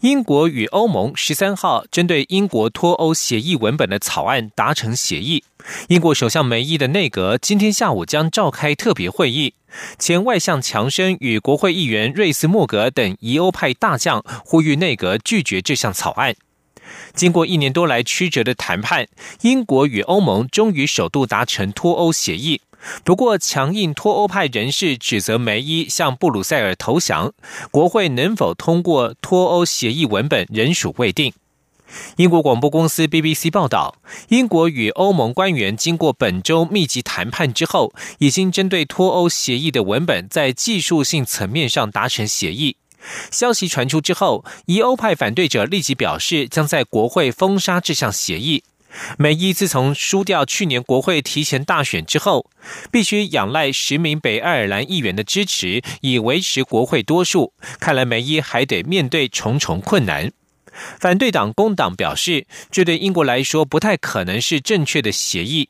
英国与欧盟十三号针对英国脱欧协议文本的草案达成协议。英国首相梅伊的内阁今天下午将召开特别会议。前外相强生与国会议员瑞斯莫格等疑欧派大将呼吁内阁拒绝这项草案。经过一年多来曲折的谈判，英国与欧盟终于首度达成脱欧协议。不过，强硬脱欧派人士指责梅伊向布鲁塞尔投降，国会能否通过脱欧协议文本仍属未定。英国广播公司 BBC 报道，英国与欧盟官员经过本周密集谈判之后，已经针对脱欧协议的文本在技术性层面上达成协议。消息传出之后，疑欧派反对者立即表示将在国会封杀这项协议。梅伊自从输掉去年国会提前大选之后，必须仰赖十名北爱尔兰议员的支持以维持国会多数。看来梅伊还得面对重重困难。反对党工党表示，这对英国来说不太可能是正确的协议。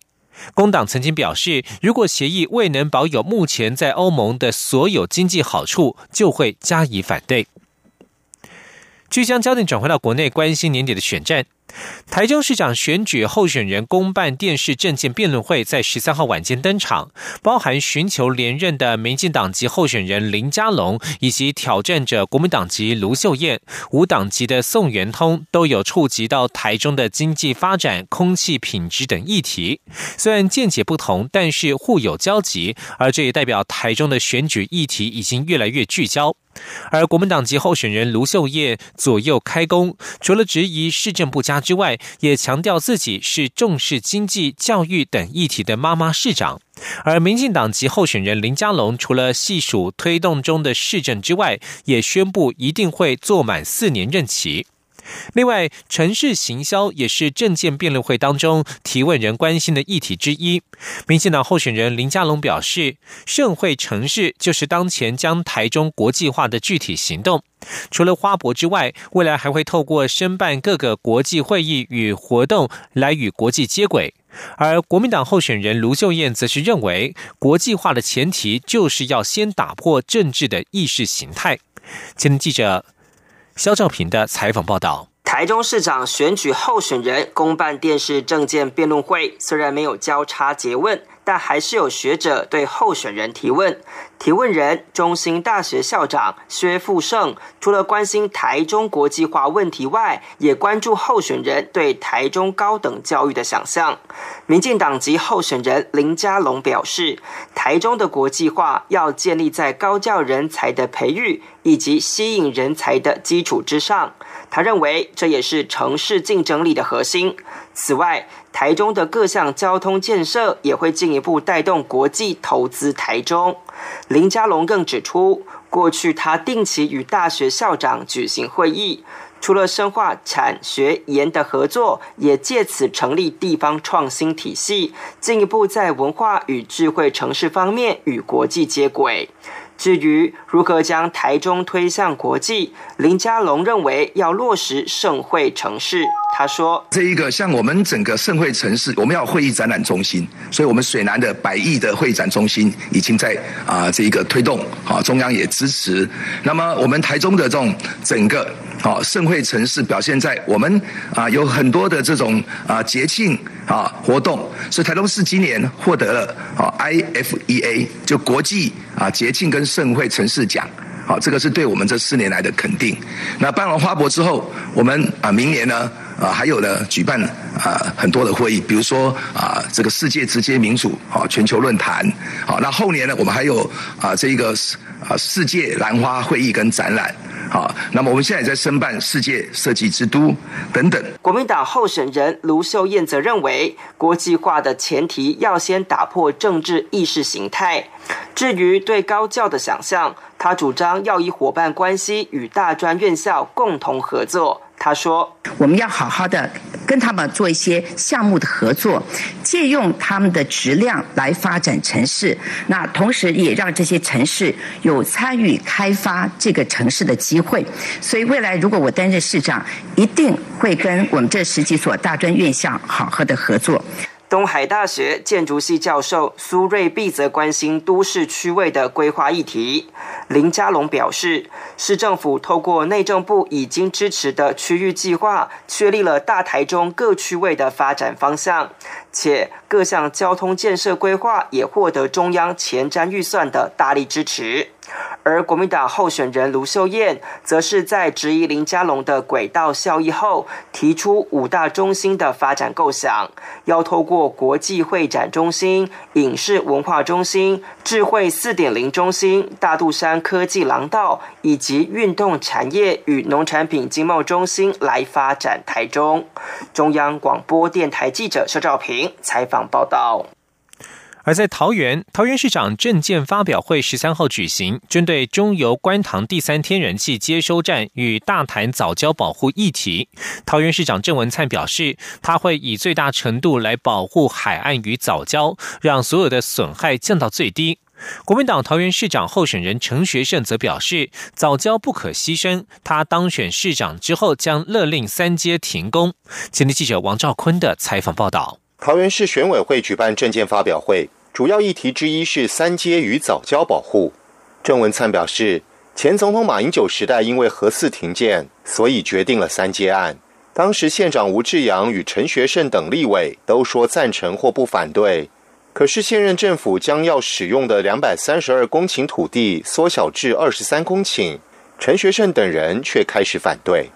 工党曾经表示，如果协议未能保有目前在欧盟的所有经济好处，就会加以反对。据将焦点转回到国内，关心年底的选战。台中市长选举候选人公办电视政见辩论会在十三号晚间登场，包含寻求连任的民进党籍候选人林佳龙，以及挑战者国民党籍卢秀燕、无党籍的宋元通，都有触及到台中的经济发展、空气品质等议题。虽然见解不同，但是互有交集，而这也代表台中的选举议题已经越来越聚焦。而国民党籍候选人卢秀燕左右开弓，除了质疑市政不佳之外，也强调自己是重视经济、教育等议题的妈妈市长。而民进党籍候选人林佳龙，除了细数推动中的市政之外，也宣布一定会做满四年任期。另外，城市行销也是政见辩论会当中提问人关心的议题之一。民进党候选人林佳龙表示，盛会城市就是当前将台中国际化的具体行动。除了花博之外，未来还会透过申办各个国际会议与活动来与国际接轨。而国民党候选人卢秀燕则是认为，国际化的前提就是要先打破政治的意识形态。前记者。肖兆平的采访报道：台中市长选举候选人公办电视政见辩论会，虽然没有交叉诘问。但还是有学者对候选人提问。提问人中兴大学校长薛富盛，除了关心台中国际化问题外，也关注候选人对台中高等教育的想象。民进党籍候选人林佳龙表示，台中的国际化要建立在高教人才的培育以及吸引人才的基础之上。他认为这也是城市竞争力的核心。此外，台中的各项交通建设也会进一步带动国际投资台中。林佳龙更指出，过去他定期与大学校长举行会议，除了深化产学研的合作，也借此成立地方创新体系，进一步在文化与智慧城市方面与国际接轨。至于如何将台中推向国际，林佳龙认为要落实盛会城市。他说：“这一个像我们整个盛会城市，我们要会议展览中心，所以我们水南的百亿的会展中心已经在啊这一个推动，啊中央也支持。那么我们台中的这种整个。”好，盛会城市表现在我们啊有很多的这种啊节庆啊活动，所以台东市今年获得了啊 IFEA 就国际啊节庆跟盛会城市奖，好，这个是对我们这四年来的肯定。那办完花博之后，我们啊明年呢啊还有呢举办啊很多的会议，比如说啊这个世界直接民主啊全球论坛，好，那后年呢我们还有啊这一个啊世界兰花会议跟展览。好，那么我们现在也在申办世界设计之都等等。国民党候选人卢秀燕则认为，国际化的前提要先打破政治意识形态。至于对高教的想象，他主张要以伙伴关系与大专院校共同合作。他说：“我们要好好的跟他们做一些项目的合作，借用他们的质量来发展城市。那同时也让这些城市有参与开发这个城市的机会。所以未来如果我担任市长，一定会跟我们这十几所大专院校好好的合作。”东海大学建筑系教授苏瑞碧则关心都市区位的规划议题。林佳龙表示，市政府透过内政部已经支持的区域计划，确立了大台中各区位的发展方向，且各项交通建设规划也获得中央前瞻预算的大力支持。而国民党候选人卢秀燕，则是在质疑林佳龙的轨道效益后，提出五大中心的发展构想，要透过国际会展中心、影视文化中心、智慧四点零中心、大肚山科技廊道以及运动产业与农产品经贸中心来发展台中。中央广播电台记者肖兆平采访报道。而在桃园，桃园市长政见发表会十三号举行，针对中油观塘第三天然气接收站与大潭早教保护议题，桃园市长郑文灿表示，他会以最大程度来保护海岸与早教，让所有的损害降到最低。国民党桃园市长候选人陈学圣则表示，早教不可牺牲，他当选市长之后将勒令三阶停工。前天记者王兆坤的采访报道。桃园市选委会举办政见发表会。主要议题之一是三阶与早教保护。郑文灿表示，前总统马英九时代因为核四停建，所以决定了三阶案。当时县长吴志阳与陈学圣等立委都说赞成或不反对，可是现任政府将要使用的两百三十二公顷土地缩小至二十三公顷，陈学圣等人却开始反对。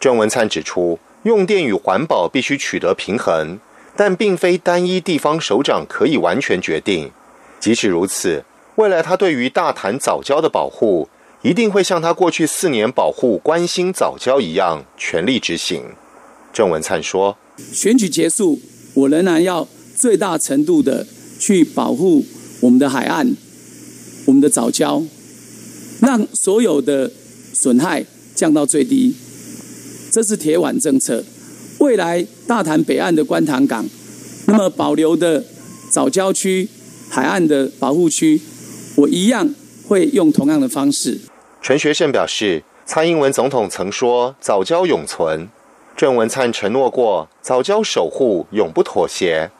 郑文灿指出，用电与环保必须取得平衡。但并非单一地方首长可以完全决定。即使如此，未来他对于大潭早教的保护，一定会像他过去四年保护关心早教一样，全力执行。郑文灿说：“选举结束，我仍然要最大程度的去保护我们的海岸、我们的早教，让所有的损害降到最低。这是铁腕政策。”未来大潭北岸的观塘港，那么保留的早郊区、海岸的保护区，我一样会用同样的方式。陈学圣表示，蔡英文总统曾说早礁永存，郑文灿承诺过早礁守护永不妥协，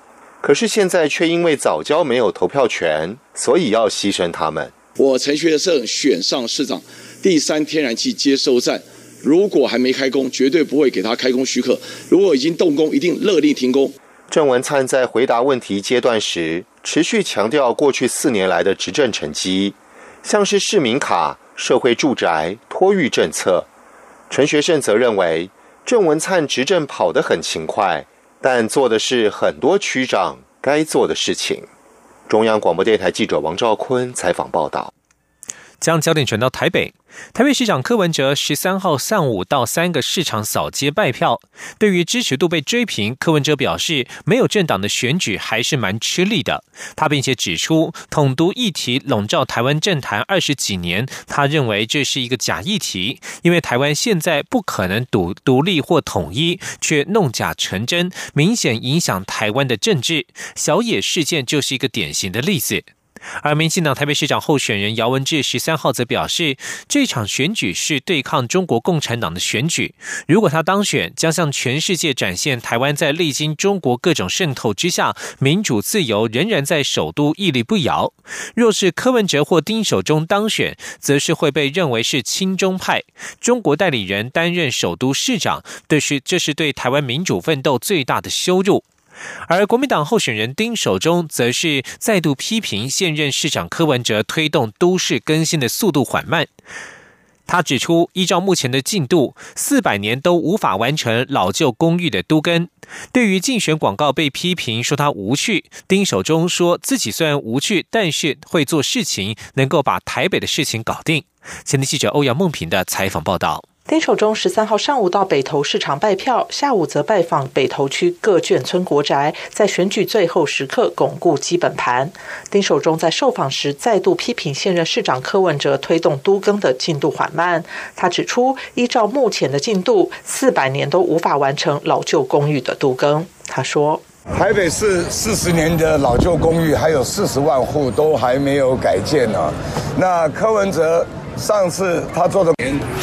可是现在却因为早礁没有投票权，所以要牺牲他们。我陈学圣选上市长，第三天然气接收站。如果还没开工，绝对不会给他开工许可；如果已经动工，一定勒令停工。郑文灿在回答问题阶段时，持续强调过去四年来的执政成绩，像是市民卡、社会住宅、托育政策。陈学圣则认为，郑文灿执政跑得很勤快，但做的是很多区长该做的事情。中央广播电台记者王兆坤采访报道。将焦点转到台北。台北市长柯文哲十三号上午到三个市场扫街拜票，对于支持度被追平，柯文哲表示没有政党的选举还是蛮吃力的。他并且指出，统独议题笼罩台湾政坛二十几年，他认为这是一个假议题，因为台湾现在不可能独独立或统一，却弄假成真，明显影响台湾的政治。小野事件就是一个典型的例子。而民进党台北市长候选人姚文智十三号则表示，这场选举是对抗中国共产党的选举。如果他当选，将向全世界展现台湾在历经中国各种渗透之下，民主自由仍然在首都屹立不摇。若是柯文哲或丁守中当选，则是会被认为是亲中派，中国代理人担任首都市长，这是这是对台湾民主奋斗最大的羞辱。而国民党候选人丁守中则是再度批评现任市长柯文哲推动都市更新的速度缓慢。他指出，依照目前的进度，四百年都无法完成老旧公寓的都更。对于竞选广告被批评说他无趣，丁守中说自己虽然无趣，但是会做事情，能够把台北的事情搞定。前天记者欧阳梦平的采访报道。丁守中十三号上午到北投市场拜票，下午则拜访北投区各眷村国宅，在选举最后时刻巩固基本盘。丁守中在受访时再度批评现任市长柯文哲推动都更的进度缓慢。他指出，依照目前的进度，四百年都无法完成老旧公寓的都更。他说：“台北市四十年的老旧公寓还有四十万户都还没有改建呢。那柯文哲。”上次他做的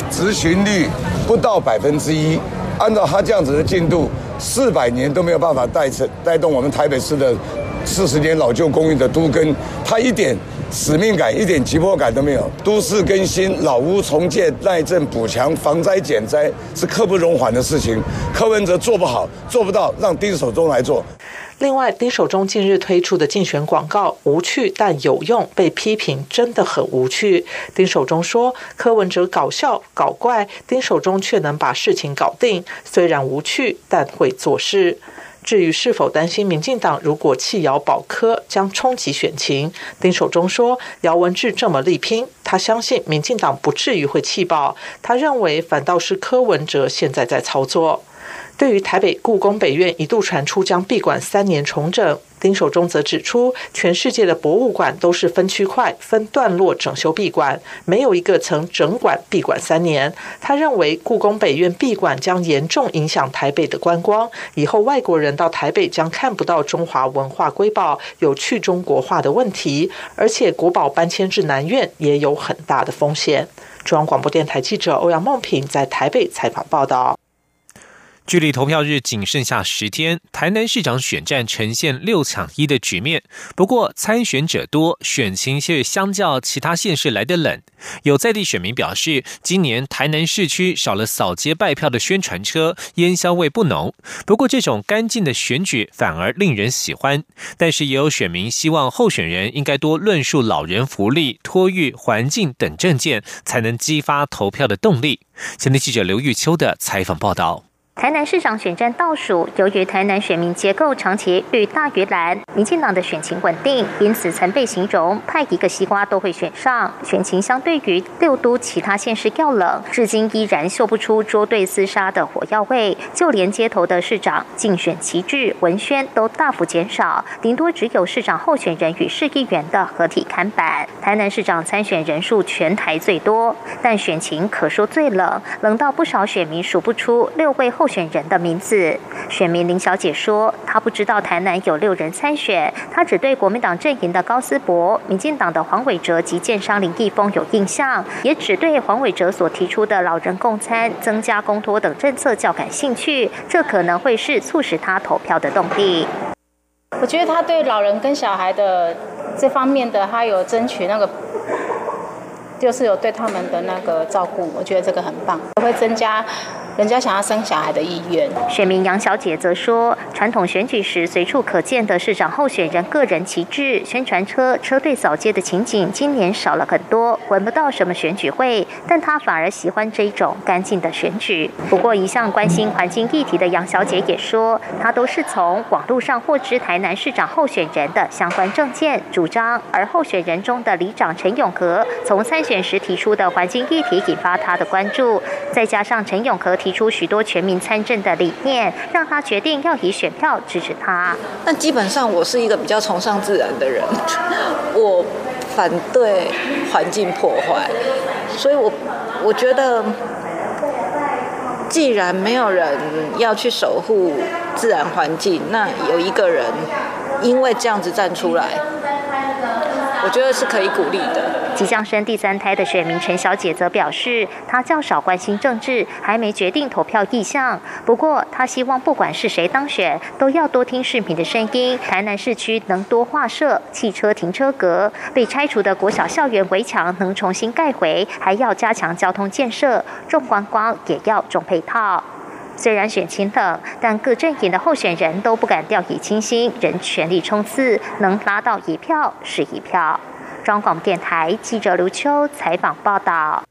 执行率不到百分之一，按照他这样子的进度，四百年都没有办法带成带动我们台北市的四十年老旧公寓的都跟，他一点使命感、一点急迫感都没有。都市更新、老屋重建、耐震补强、防灾减灾是刻不容缓的事情，柯文哲做不好、做不到，让丁守中来做。另外，丁守中近日推出的竞选广告无趣但有用，被批评真的很无趣。丁守中说：“柯文哲搞笑搞怪，丁守中却能把事情搞定。虽然无趣，但会做事。”至于是否担心民进党如果弃姚保科将冲击选情，丁守中说：“姚文智这么力拼，他相信民进党不至于会弃保。他认为反倒是柯文哲现在在操作。”对于台北故宫北院一度传出将闭馆三年重整，丁守中则指出，全世界的博物馆都是分区块、分段落整修闭馆，没有一个曾整馆闭馆三年。他认为，故宫北院闭馆将严重影响台北的观光，以后外国人到台北将看不到中华文化瑰宝，有去中国化的问题，而且国宝搬迁至南院也有很大的风险。中央广播电台记者欧阳梦平在台北采访报道。距离投票日仅剩下十天，台南市长选战呈现六抢一的局面。不过参选者多，选情却相较其他县市来的冷。有在地选民表示，今年台南市区少了扫街拜票的宣传车，烟硝味不浓。不过这种干净的选举反而令人喜欢。但是也有选民希望候选人应该多论述老人福利、托育、环境等政见，才能激发投票的动力。前天记者刘玉秋的采访报道。台南市长选战倒数，由于台南选民结构长期绿大于蓝，民进党的选情稳定，因此曾被形容派一个西瓜都会选上。选情相对于六都其他县市要冷，至今依然嗅不出捉对厮杀的火药味。就连街头的市长竞选旗帜、文宣都大幅减少，顶多只有市长候选人与市议员的合体看板。台南市长参选人数全台最多，但选情可说最冷，冷到不少选民数不出六位。候选人的名字，选民林小姐说，她不知道台南有六人参选，她只对国民党阵营的高思博、民进党的黄伟哲及建商林义峰有印象，也只对黄伟哲所提出的老人共餐、增加公托等政策较感兴趣，这可能会是促使他投票的动力。我觉得他对老人跟小孩的这方面的，他有争取那个。就是有对他们的那个照顾，我觉得这个很棒，会增加人家想要生小孩的意愿。选民杨小姐则说，传统选举时随处可见的市长候选人个人旗帜、宣传车、车队扫街的情景，今年少了很多，闻不到什么选举会。但她反而喜欢这种干净的选举。不过，一向关心环境议题的杨小姐也说，她都是从网络上获知台南市长候选人的相关政见主张，而候选人中的里长陈永和从参。选时提出的环境议题引发他的关注，再加上陈永和提出许多全民参政的理念，让他决定要以选票支持他。但基本上我是一个比较崇尚自然的人，我反对环境破坏，所以我我觉得，既然没有人要去守护自然环境，那有一个人因为这样子站出来。我觉得是可以鼓励的。即将生第三胎的选民陈小姐则表示，她较少关心政治，还没决定投票意向。不过，她希望不管是谁当选，都要多听市民的声音。台南市区能多划设汽车停车格，被拆除的国小校园围墙能重新盖回，还要加强交通建设，重观光也要重配套。虽然选情冷，但各阵营的候选人都不敢掉以轻心，仍全力冲刺，能拉到一票是一票。中广电台记者刘秋采访报道。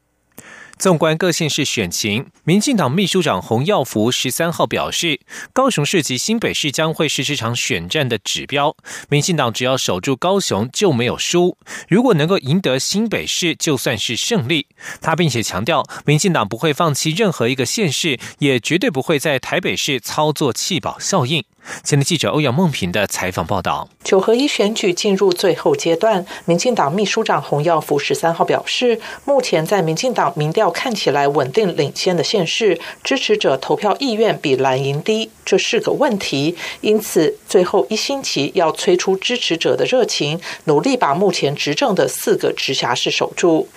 纵观各县市选情，民进党秘书长洪耀福十三号表示，高雄市及新北市将会是这场选战的指标。民进党只要守住高雄就没有输，如果能够赢得新北市，就算是胜利。他并且强调，民进党不会放弃任何一个县市，也绝对不会在台北市操作弃保效应。前的记者欧阳梦平的采访报道：九合一选举进入最后阶段，民进党秘书长洪耀福十三号表示，目前在民进党民调看起来稳定领先的县市，支持者投票意愿比蓝营低，这是个问题。因此，最后一星期要催出支持者的热情，努力把目前执政的四个直辖市守住。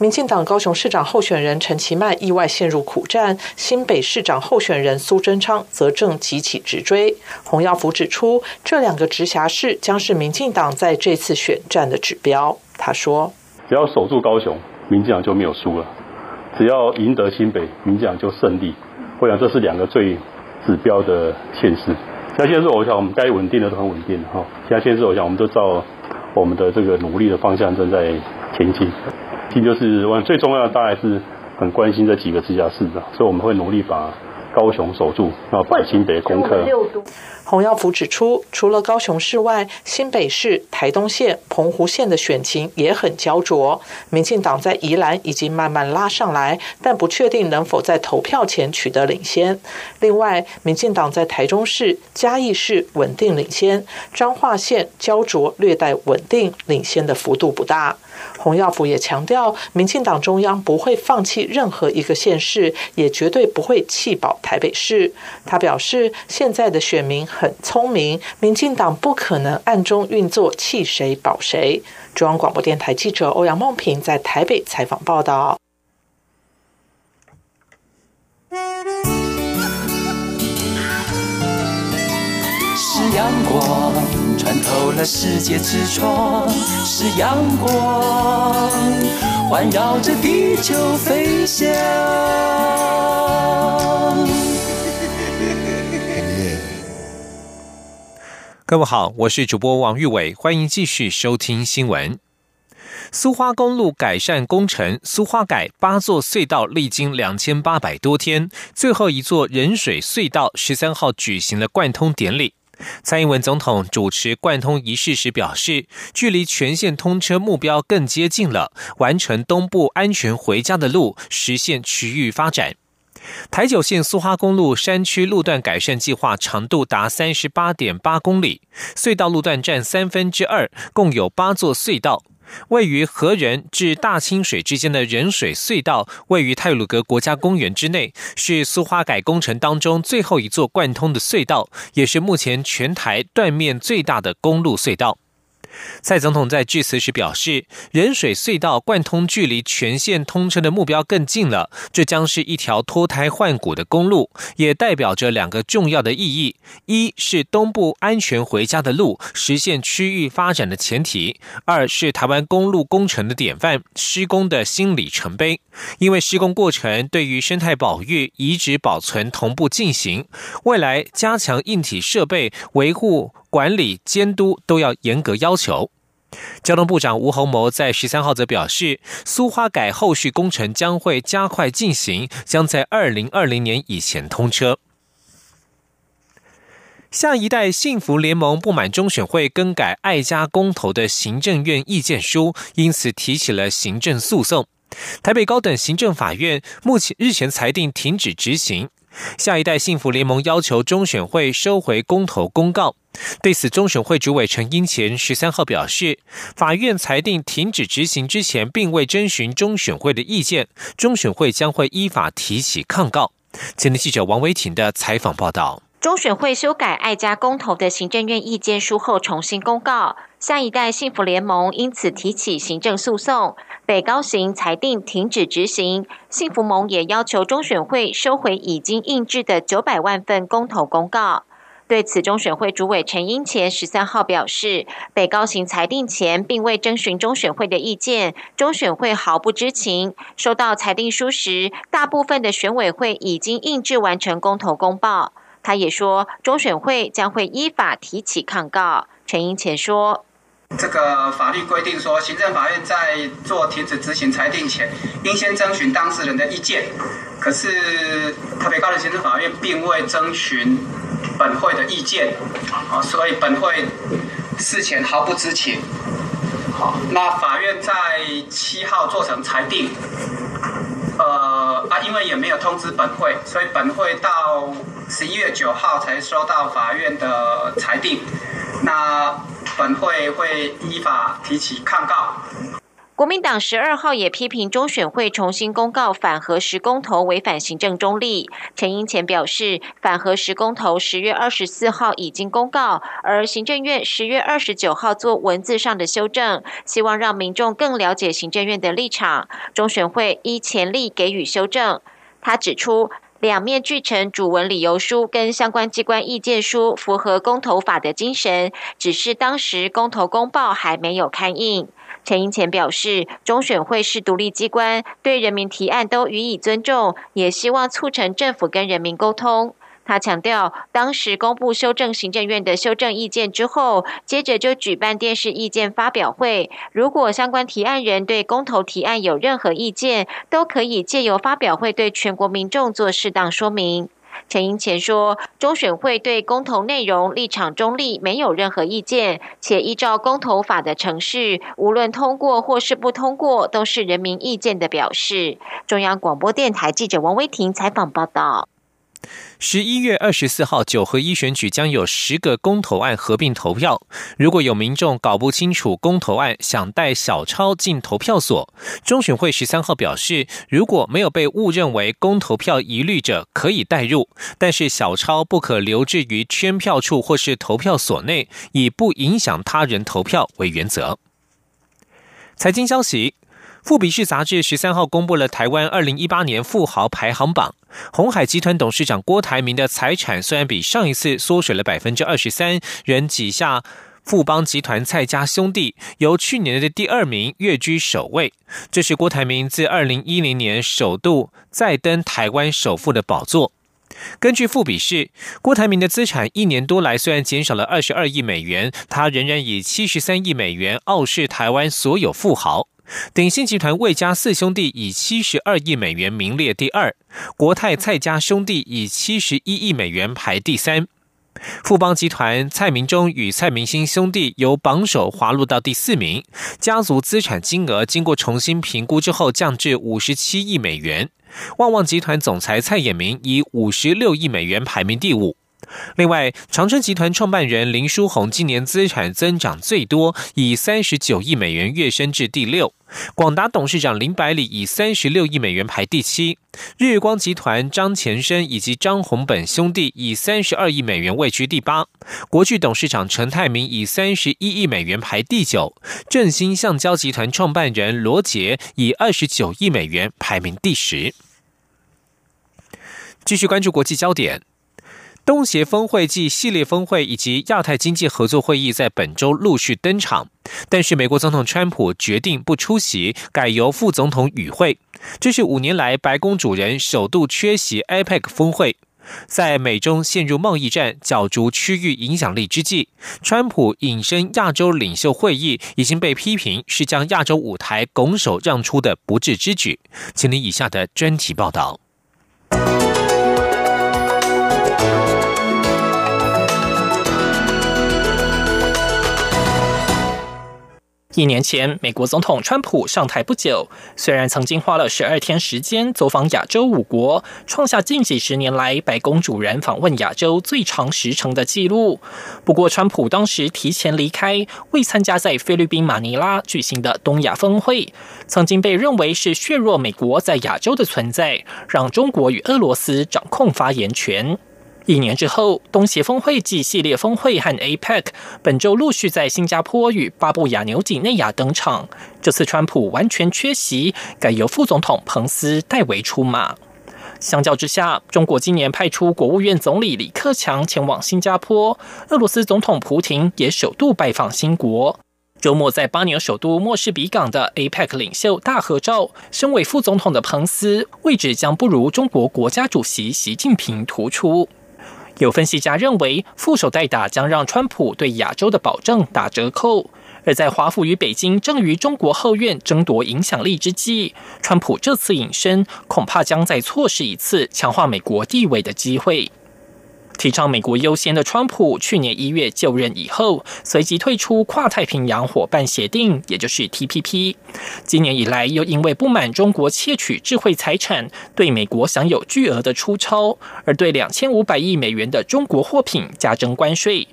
民进党高雄市长候选人陈其迈意外陷入苦战，新北市长候选人苏贞昌则正急起直追。洪耀福指出，这两个直辖市将是民进党在这次选战的指标。他说：“只要守住高雄，民进党就没有输了；只要赢得新北，民进党就胜利。我想这是两个最指标的现实。其他县市，我想我们该稳定的都很稳定哈。其他县市，我想我们都照我们的这个努力的方向正在前进。”其就是我最重要的，大概是很关心这几个直辖市的，所以我们会努力把高雄守住，然后把新北攻克。洪耀福指出，除了高雄市外，新北市、台东县、澎湖县的选情也很焦灼。民进党在宜兰已经慢慢拉上来，但不确定能否在投票前取得领先。另外，民进党在台中市、嘉义市稳定领先，彰化县焦灼略带稳定，领先的幅度不大。洪耀福也强调，民进党中央不会放弃任何一个县市，也绝对不会弃保台北市。他表示，现在的选民很聪明，民进党不可能暗中运作弃谁保谁。中央广播电台记者欧阳梦平在台北采访报道。是阳光穿透了世界之窗，是阳光环绕着地球飞翔。各位好，我是主播王玉伟，欢迎继续收听新闻。苏花公路改善工程，苏花改八座隧道历经两千八百多天，最后一座人水隧道十三号举行了贯通典礼。蔡英文总统主持贯通仪式时表示，距离全线通车目标更接近了，完成东部安全回家的路，实现区域发展。台九线苏花公路山区路段改善计划长度达三十八点八公里，隧道路段占三分之二，共有八座隧道。位于河仁至大清水之间的人水隧道，位于泰鲁格国家公园之内，是苏花改工程当中最后一座贯通的隧道，也是目前全台断面最大的公路隧道。蔡总统在致辞时表示，人水隧道贯通距离全线通车的目标更近了。这将是一条脱胎换骨的公路，也代表着两个重要的意义：一是东部安全回家的路，实现区域发展的前提；二是台湾公路工程的典范，施工的新里程碑。因为施工过程对于生态保育、遗址保存同步进行，未来加强硬体设备维护。管理监督都要严格要求。交通部长吴鸿谋在十三号则表示，苏花改后续工程将会加快进行，将在二零二零年以前通车。下一代幸福联盟不满中选会更改爱家公投的行政院意见书，因此提起了行政诉讼。台北高等行政法院目前日前裁定停止执行。下一代幸福联盟要求中选会收回公投公告。对此，中选会主委陈英前十三号表示，法院裁定停止执行之前，并未征询中选会的意见，中选会将会依法提起抗告。前的记者王维婷的采访报道。中选会修改爱家公投的行政院意见书后，重新公告，下一代幸福联盟因此提起行政诉讼，北高行裁定停止执行。幸福盟也要求中选会收回已经印制的九百万份公投公告。对此，中选会主委陈英前十三号表示，北高行裁定前并未征询中选会的意见，中选会毫不知情。收到裁定书时，大部分的选委会已经印制完成公投公报。他也说，中选会将会依法提起抗告。陈英前说：“这个法律规定说，行政法院在做停止执行裁定前，应先征询当事人的意见。可是特别高等行政法院并未征询本会的意见，啊，所以本会事前毫不知情。好，那法院在七号做成裁定，呃啊，因为也没有通知本会，所以本会到十一月九号才收到法院的裁定。那本会会依法提起抗告。国民党十二号也批评中选会重新公告反核实公投违反行政中立。陈英前表示，反核实公投十月二十四号已经公告，而行政院十月二十九号做文字上的修正，希望让民众更了解行政院的立场。中选会依前例给予修正。他指出，两面俱成主文理由书跟相关机关意见书符合公投法的精神，只是当时公投公报还没有刊印。陈英前表示，中选会是独立机关，对人民提案都予以尊重，也希望促成政府跟人民沟通。他强调，当时公布修正行政院的修正意见之后，接着就举办电视意见发表会。如果相关提案人对公投提案有任何意见，都可以借由发表会对全国民众做适当说明。陈英前说，中选会对公投内容立场中立，没有任何意见，且依照公投法的程序，无论通过或是不通过，都是人民意见的表示。中央广播电台记者王威婷采访报道。十一月二十四号，九合一选举将有十个公投案合并投票。如果有民众搞不清楚公投案，想带小抄进投票所，中选会十三号表示，如果没有被误认为公投票疑虑者，可以带入，但是小抄不可留置于圈票处或是投票所内，以不影响他人投票为原则。财经消息。富比士杂志十三号公布了台湾二零一八年富豪排行榜，红海集团董事长郭台铭的财产虽然比上一次缩水了百分之二十三，仍挤下富邦集团蔡家兄弟，由去年的第二名跃居首位。这是郭台铭自二零一零年首度再登台湾首富的宝座。根据富比士，郭台铭的资产一年多来虽然减少了二十二亿美元，他仍然以七十三亿美元傲视台湾所有富豪。鼎信集团魏家四兄弟以七十二亿美元名列第二，国泰蔡家兄弟以七十一亿美元排第三，富邦集团蔡明忠与蔡明兴兄弟由榜首滑落到第四名，家族资产金额经过重新评估之后降至五十七亿美元，旺旺集团总裁蔡衍明以五十六亿美元排名第五。另外，长春集团创办人林书宏今年资产增长最多，以三十九亿美元跃升至第六。广达董事长林百里以三十六亿美元排第七。日光集团张前生以及张宏本兄弟以三十二亿美元位居第八。国巨董事长陈泰明以三十一亿美元排第九。振兴橡胶集团创办人罗杰以二十九亿美元排名第十。继续关注国际焦点。东协峰会暨系列峰会以及亚太经济合作会议在本周陆续登场，但是美国总统川普决定不出席，改由副总统与会。这是五年来白宫主人首度缺席 APEC 峰会。在美中陷入贸易战、角逐区域影响力之际，川普隐身亚洲领袖会议已经被批评是将亚洲舞台拱手让出的不智之举。请您以下的专题报道。一年前，美国总统川普上台不久，虽然曾经花了十二天时间走访亚洲五国，创下近几十年来白宫主人访问亚洲最长时程的纪录。不过，川普当时提前离开，未参加在菲律宾马尼拉举行的东亚峰会，曾经被认为是削弱美国在亚洲的存在，让中国与俄罗斯掌控发言权。一年之后，东协峰会暨系列峰会和 APEC 本周陆续在新加坡与巴布亚纽几内亚登场。这次川普完全缺席，改由副总统彭斯代为出马。相较之下，中国今年派出国务院总理李克强前往新加坡，俄罗斯总统普京也首度拜访新国。周末在巴纽首都莫士比港的 APEC 领袖大合照，身为副总统的彭斯位置将不如中国国家主席习近平突出。有分析家认为，副手代打将让川普对亚洲的保证打折扣，而在华府与北京正与中国后院争夺影响力之际，川普这次隐身，恐怕将再错失一次强化美国地位的机会。提倡美国优先的川普，去年一月就任以后，随即退出跨太平洋伙伴协定，也就是 TPP。今年以来，又因为不满中国窃取智慧财产，对美国享有巨额的出超，而对两千五百亿美元的中国货品加征关税。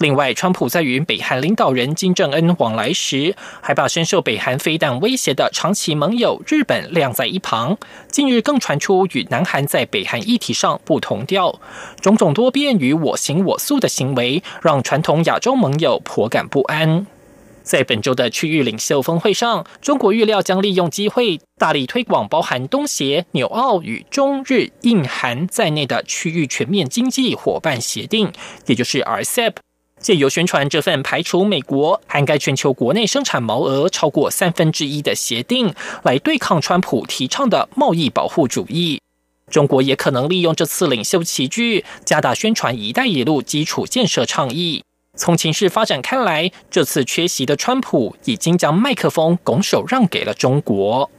另外，川普在与北韩领导人金正恩往来时，还把深受北韩飞弹威胁的长期盟友日本晾在一旁。近日更传出与南韩在北韩议题上不同调，种种多变与我行我素的行为，让传统亚洲盟友颇感不安。在本周的区域领袖峰会上，中国预料将利用机会，大力推广包含东协、纽澳与中日印韩在内的区域全面经济伙伴协定，也就是 RCEP。借由宣传这份排除美国涵盖全球国内生产毛额超过三分之一的协定，来对抗川普提倡的贸易保护主义。中国也可能利用这次领袖齐聚，加大宣传“一带一路”基础建设倡议。从情势发展看来，这次缺席的川普已经将麦克风拱手让给了中国。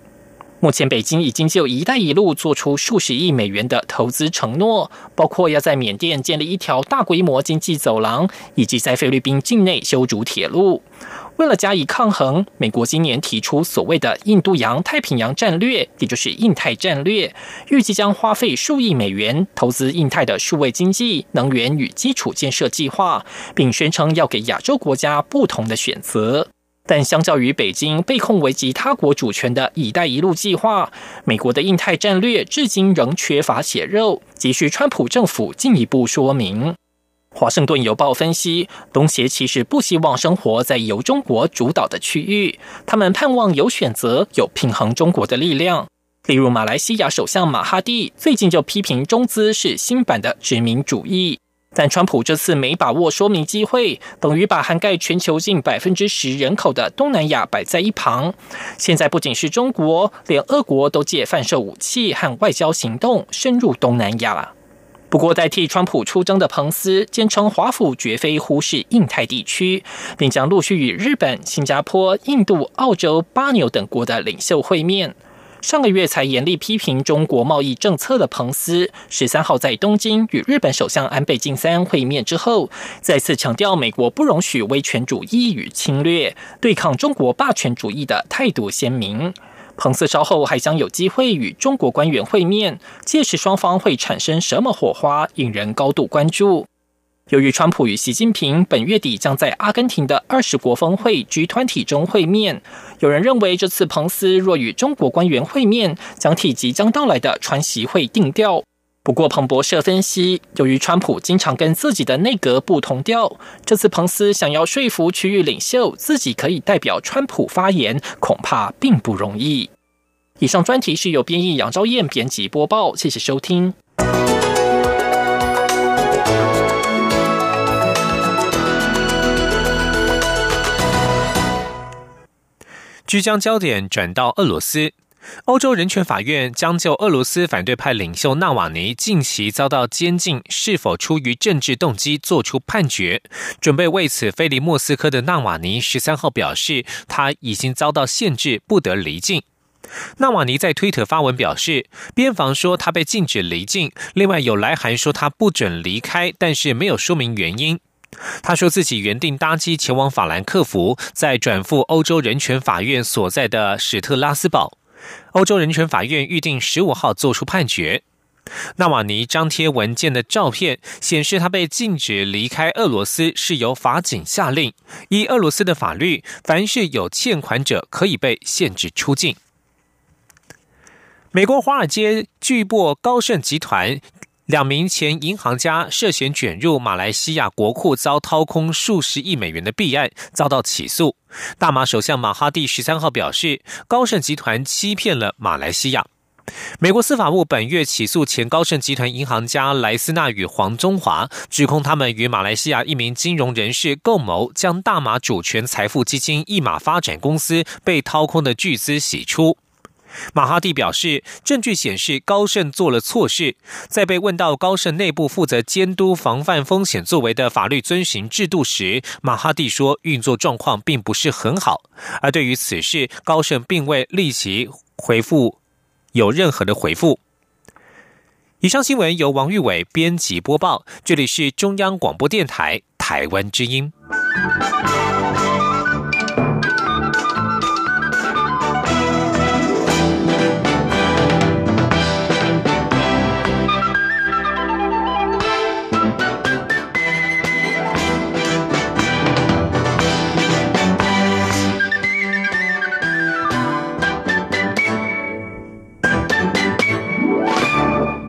目前，北京已经就“一带一路”做出数十亿美元的投资承诺，包括要在缅甸建立一条大规模经济走廊，以及在菲律宾境内修筑铁路。为了加以抗衡，美国今年提出所谓的“印度洋太平洋战略”，也就是印太战略，预计将花费数亿美元投资印太的数位经济、能源与基础建设计划，并宣称要给亚洲国家不同的选择。但相较于北京被控危及他国主权的“一带一路”计划，美国的印太战略至今仍缺乏血肉，急需川普政府进一步说明。华盛顿邮报分析，东协其实不希望生活在由中国主导的区域，他们盼望有选择，有平衡中国的力量。例如，马来西亚首相马哈蒂最近就批评中资是新版的殖民主义。但川普这次没把握说明机会，等于把涵盖全球近百分之十人口的东南亚摆在一旁。现在不仅是中国，连俄国都借贩售武器和外交行动深入东南亚。不过，代替川普出征的彭斯坚称，华府绝非忽视印太地区，并将陆续与日本、新加坡、印度、澳洲、巴纽等国的领袖会面。上个月才严厉批评中国贸易政策的彭斯，十三号在东京与日本首相安倍晋三会面之后，再次强调美国不容许威权主义与侵略，对抗中国霸权主义的态度鲜明。彭斯稍后还将有机会与中国官员会面，届时双方会产生什么火花，引人高度关注。由于川普与习近平本月底将在阿根廷的二十国峰会集团体中会面，有人认为这次彭斯若与中国官员会面，将替即将到来的川习会定调。不过，彭博社分析，由于川普经常跟自己的内阁不同调，这次彭斯想要说服区域领袖自己可以代表川普发言，恐怕并不容易。以上专题是由编译杨昭燕编辑播报，谢谢收听。即将焦点转到俄罗斯，欧洲人权法院将就俄罗斯反对派领袖纳瓦尼近期遭到监禁是否出于政治动机作出判决。准备为此飞离莫斯科的纳瓦尼十三号表示，他已经遭到限制，不得离境。纳瓦尼在推特发文表示，边防说他被禁止离境，另外有来函说他不准离开，但是没有说明原因。他说自己原定搭机前往法兰克福，再转赴欧洲人权法院所在的史特拉斯堡。欧洲人权法院预定十五号作出判决。纳瓦尼张贴文件的照片显示，他被禁止离开俄罗斯是由法警下令。依俄罗斯的法律，凡是有欠款者可以被限制出境。美国华尔街巨擘高盛集团。两名前银行家涉嫌卷入马来西亚国库遭掏空数十亿美元的弊案，遭到起诉。大马首相马哈蒂十三号表示，高盛集团欺骗了马来西亚。美国司法部本月起诉前高盛集团银行家莱斯纳与黄中华，指控他们与马来西亚一名金融人士共谋，将大马主权财富基金一马发展公司被掏空的巨资洗出。马哈蒂表示，证据显示高盛做了错事。在被问到高盛内部负责监督防范风险作为的法律遵循制度时，马哈蒂说运作状况并不是很好。而对于此事，高盛并未立即回复有任何的回复。以上新闻由王玉伟编辑播报，这里是中央广播电台台湾之音。